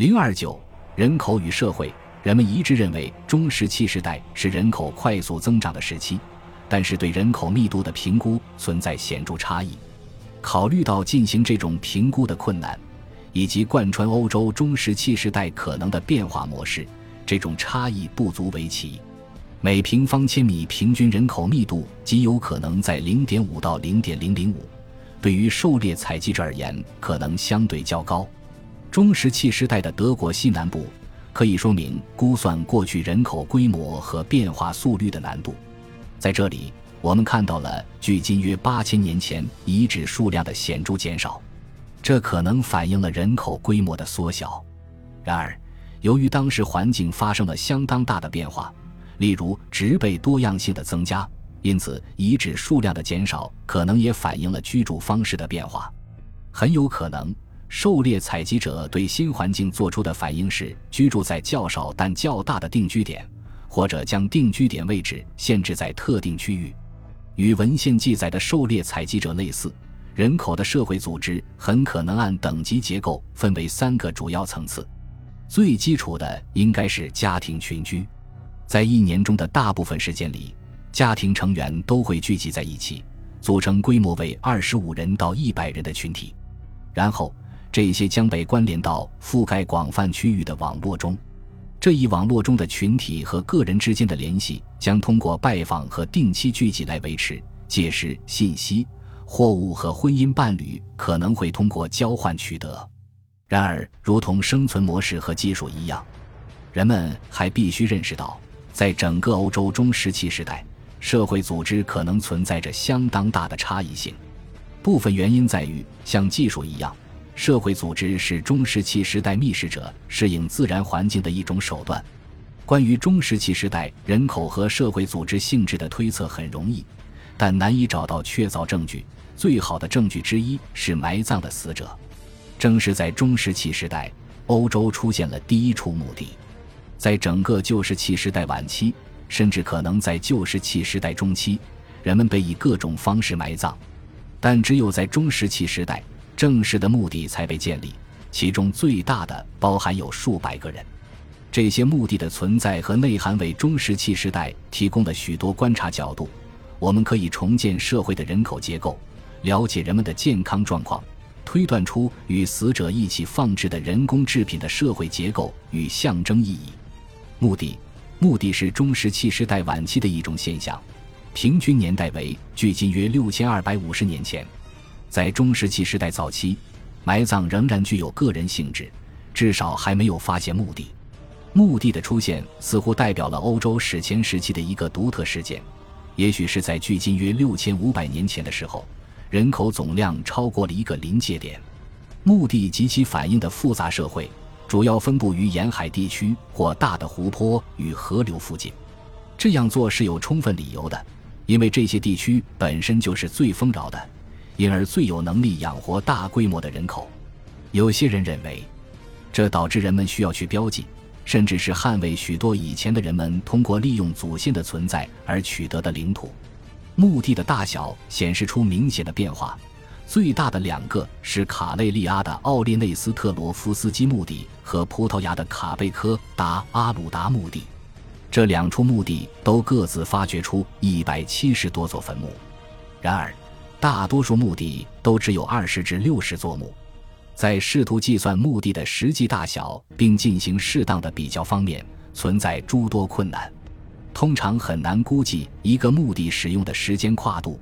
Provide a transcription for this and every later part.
零二九，人口与社会，人们一致认为中石器时代是人口快速增长的时期，但是对人口密度的评估存在显著差异。考虑到进行这种评估的困难，以及贯穿欧洲中石器时代可能的变化模式，这种差异不足为奇。每平方千米平均人口密度极有可能在零点五到零点零零五，对于狩猎采集者而言，可能相对较高。中石器时代的德国西南部，可以说明估算过去人口规模和变化速率的难度。在这里，我们看到了距今约八千年前遗址数量的显著减少，这可能反映了人口规模的缩小。然而，由于当时环境发生了相当大的变化。例如植被多样性的增加，因此遗址数量的减少可能也反映了居住方式的变化。很有可能，狩猎采集者对新环境做出的反应是居住在较少但较大的定居点，或者将定居点位置限制在特定区域。与文献记载的狩猎采集者类似，人口的社会组织很可能按等级结构分为三个主要层次。最基础的应该是家庭群居。在一年中的大部分时间里，家庭成员都会聚集在一起，组成规模为二十五人到一百人的群体。然后，这些将被关联到覆盖广泛区域的网络中。这一网络中的群体和个人之间的联系将通过拜访和定期聚集来维持。届时，信息、货物和婚姻伴侣可能会通过交换取得。然而，如同生存模式和技术一样，人们还必须认识到。在整个欧洲中石器时代，社会组织可能存在着相当大的差异性。部分原因在于，像技术一样，社会组织是中石器时代觅食者适应自然环境的一种手段。关于中石器时代人口和社会组织性质的推测很容易，但难以找到确凿证据。最好的证据之一是埋葬的死者。正是在中石器时代，欧洲出现了第一处墓地。在整个旧石器时代晚期，甚至可能在旧石器时代中期，人们被以各种方式埋葬。但只有在中石器时代，正式的墓地才被建立，其中最大的包含有数百个人。这些墓地的存在和内涵为中石器时代提供了许多观察角度。我们可以重建社会的人口结构，了解人们的健康状况。推断出与死者一起放置的人工制品的社会结构与象征意义。墓地，墓地是中石器时代晚期的一种现象，平均年代为距今约六千二百五十年前。在中石器时代早期，埋葬仍然具有个人性质，至少还没有发现墓地。墓地的出现似乎代表了欧洲史前时期的一个独特事件，也许是在距今约六千五百年前的时候，人口总量超过了一个临界点。墓地及其反映的复杂社会。主要分布于沿海地区或大的湖泊与河流附近，这样做是有充分理由的，因为这些地区本身就是最丰饶的，因而最有能力养活大规模的人口。有些人认为，这导致人们需要去标记，甚至是捍卫许多以前的人们通过利用祖先的存在而取得的领土。墓地的大小显示出明显的变化。最大的两个是卡累利阿的奥利内斯特罗夫斯基墓地和葡萄牙的卡贝科达阿鲁达墓地，这两处墓地都各自发掘出一百七十多座坟墓。然而，大多数墓地都只有二十至六十座墓。在试图计算墓地的实际大小并进行适当的比较方面，存在诸多困难。通常很难估计一个墓地使用的时间跨度。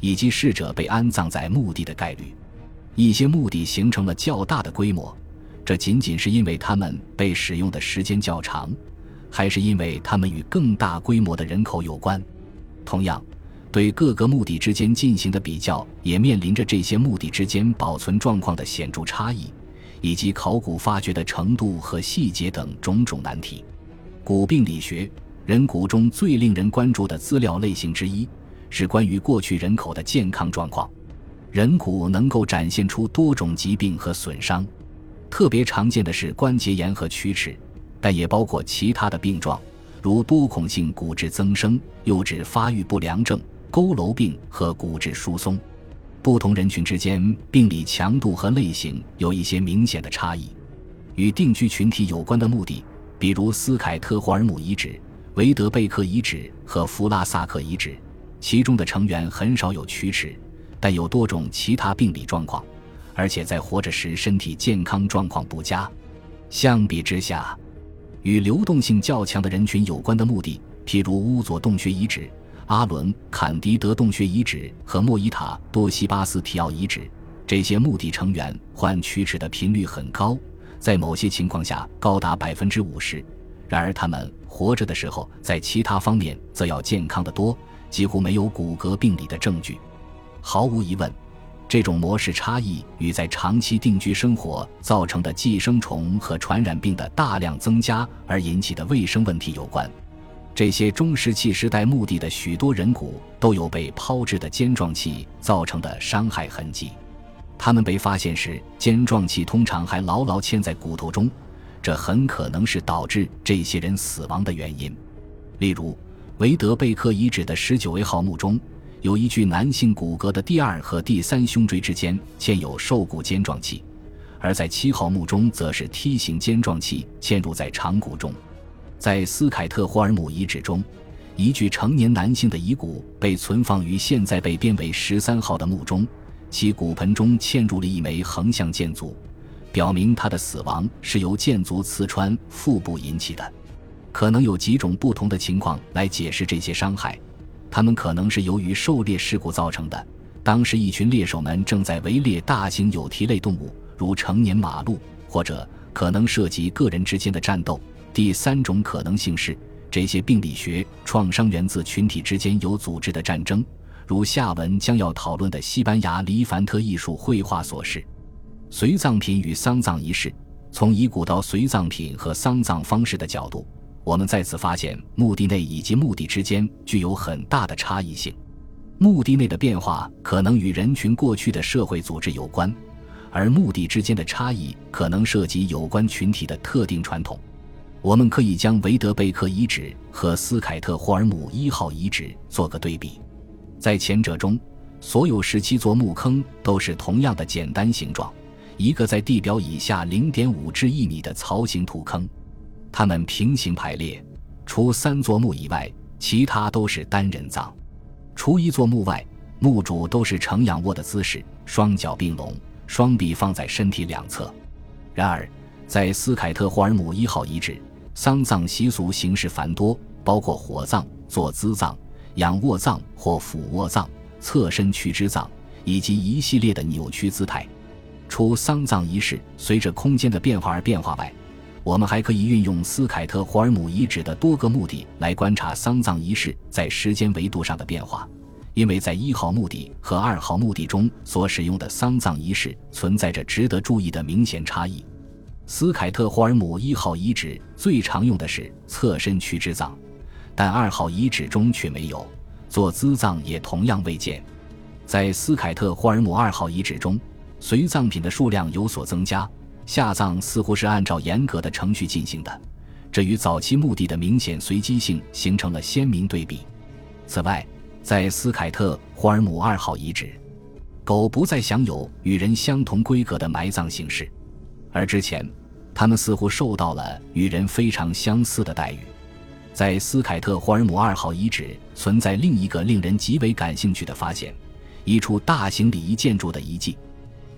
以及逝者被安葬在墓地的概率，一些墓地形成了较大的规模，这仅仅是因为它们被使用的时间较长，还是因为它们与更大规模的人口有关？同样，对各个墓地之间进行的比较，也面临着这些墓地之间保存状况的显著差异，以及考古发掘的程度和细节等种种难题。骨病理学，人骨中最令人关注的资料类型之一。是关于过去人口的健康状况。人骨能够展现出多种疾病和损伤，特别常见的是关节炎和龋齿，但也包括其他的病状，如多孔性骨质增生、幼稚发育不良症、佝偻病和骨质疏松。不同人群之间病理强度和类型有一些明显的差异。与定居群体有关的墓地，比如斯凯特霍尔姆遗址、维德贝克遗址和弗拉萨克遗址，其中的成员很少有龋齿，但有多种其他病理状况，而且在活着时身体健康状况不佳。相比之下，与流动性较强的人群有关的墓地，譬如乌佐洞穴遗址、阿伦坎迪德洞穴遗址和莫伊塔多西巴斯提奥遗址，这些墓地成员患龋齿的频率很高，在某些情况下高达百分之五十。然而，他们活着的时候，在其他方面则要健康得多，几乎没有骨骼病理的证据。毫无疑问。这种模式差异与在长期定居生活造成的寄生虫和传染病的大量增加而引起的卫生问题有关。这些中石器时代墓地的许多人骨都有被抛掷的尖状器造成的伤害痕迹，他们被发现时，尖状器通常还牢牢嵌在骨头中，这很可能是导致这些人死亡的原因。例如，维德贝克遗址的十九位号墓中。有一具男性骨骼的第二和第三胸椎之间嵌有兽骨尖状器，而在七号墓中则是梯形尖状器嵌入在长骨中。在斯凯特霍尔姆遗址中，一具成年男性的遗骨被存放于现在被编为十三号的墓中，其骨盆中嵌入了一枚横向箭足，表明他的死亡是由箭足刺穿腹部引起的。可能有几种不同的情况来解释这些伤害。他们可能是由于狩猎事故造成的。当时，一群猎手们正在围猎大型有蹄类动物，如成年马鹿，或者可能涉及个人之间的战斗。第三种可能性是，这些病理学创伤源自群体之间有组织的战争，如下文将要讨论的西班牙黎凡特艺术绘画所示。随葬品与丧葬仪式，从遗骨到随葬品和丧葬方式的角度。我们再次发现，墓地内以及墓地之间具有很大的差异性。墓地内的变化可能与人群过去的社会组织有关，而墓地之间的差异可能涉及有关群体的特定传统。我们可以将维德贝克遗址和斯凯特霍尔姆一号遗址做个对比。在前者中，所有十七座墓坑都是同样的简单形状，一个在地表以下零点五至一米的槽形土坑。它们平行排列，除三座墓以外，其他都是单人葬。除一座墓外，墓主都是呈仰卧的姿势，双脚并拢，双臂放在身体两侧。然而，在斯凯特霍尔姆一号遗址，丧葬习俗形式繁多，包括火葬、坐姿葬、仰卧葬或俯卧葬、侧身屈肢葬，以及一系列的扭曲姿态。除丧葬仪式随着空间的变化而变化外，我们还可以运用斯凯特霍尔姆遗址的多个墓地来观察丧葬仪式在时间维度上的变化，因为在一号墓地和二号墓地中所使用的丧葬仪式存在着值得注意的明显差异。斯凯特霍尔姆一号遗址最常用的是侧身屈肢葬，但二号遗址中却没有，坐姿葬也同样未见。在斯凯特霍尔姆二号遗址中，随葬品的数量有所增加。下葬似乎是按照严格的程序进行的，这与早期墓地的明显随机性形成了鲜明对比。此外，在斯凯特霍尔姆二号遗址，狗不再享有与人相同规格的埋葬形式，而之前，它们似乎受到了与人非常相似的待遇。在斯凯特霍尔姆二号遗址存在另一个令人极为感兴趣的发现：一处大型礼仪建筑的遗迹。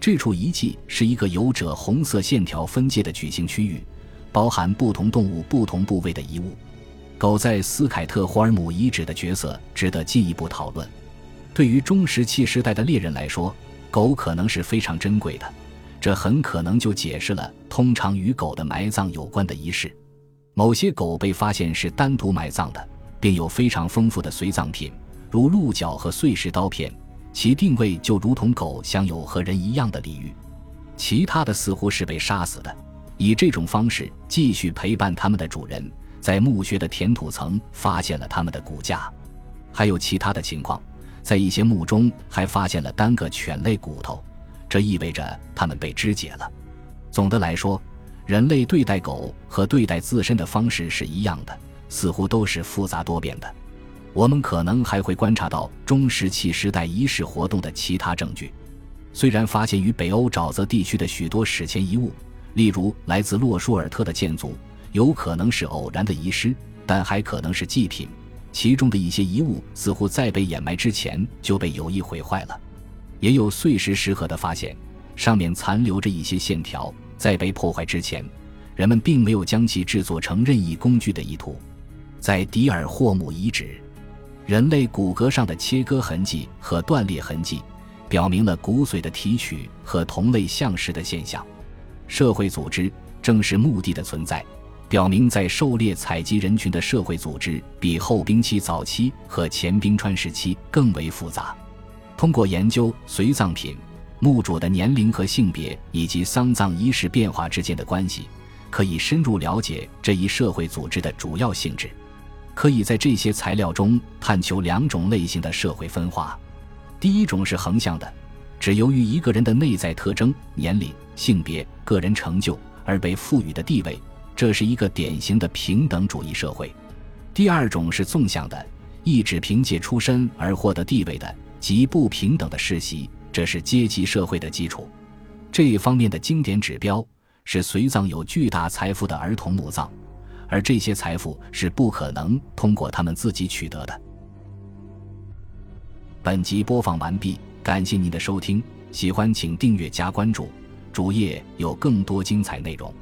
这处遗迹是一个由赭红色线条分界的矩形区域，包含不同动物不同部位的遗物。狗在斯凯特霍尔姆遗址的角色值得进一步讨论。对于中石器时代的猎人来说，狗可能是非常珍贵的，这很可能就解释了通常与狗的埋葬有关的仪式。某些狗被发现是单独埋葬的，并有非常丰富的随葬品，如鹿角和碎石刀片。其定位就如同狗享有和人一样的礼遇，其他的似乎是被杀死的，以这种方式继续陪伴他们的主人，在墓穴的填土层发现了他们的骨架。还有其他的情况，在一些墓中还发现了单个犬类骨头，这意味着它们被肢解了。总的来说，人类对待狗和对待自身的方式是一样的，似乎都是复杂多变的。我们可能还会观察到中石器时代仪式活动的其他证据。虽然发现于北欧沼泽地区的许多史前遗物，例如，来自洛舒尔特的建筑有可能是偶然的遗失，但还可能是祭品。其中的一些遗物似乎在被掩埋之前就被有意毁坏了。也有碎石石盒的发现，上面残留着一些线条，在被破坏之前，人们并没有将其制作成任意工具的意图。在迪尔霍姆遗址，人类骨骼上的切割痕迹和断裂痕迹，表明了骨髓的提取和同类相食的现象。社会组织正是墓地的存在，表明在狩猎采集人群的社会组织比后冰期早期和前冰川时期更为复杂。通过研究随葬品、墓主的年龄和性别以及丧葬仪式变化之间的关系，可以深入了解这一社会组织的主要性质。可以在这些材料中探求两种类型的社会分化：第一种是横向的。只由于一个人的内在特征、年龄、性别、个人成就而被赋予的地位，这是一个典型的平等主义社会。第二种是纵向的，意指凭借出身而获得地位的极不平等的世袭，这是阶级社会的基础。这一方面的经典指标是随葬有巨大财富的儿童墓葬，而这些财富是不可能通过他们自己取得的。本集播放完毕。感谢您的收听，喜欢请订阅加关注，主页有更多精彩内容。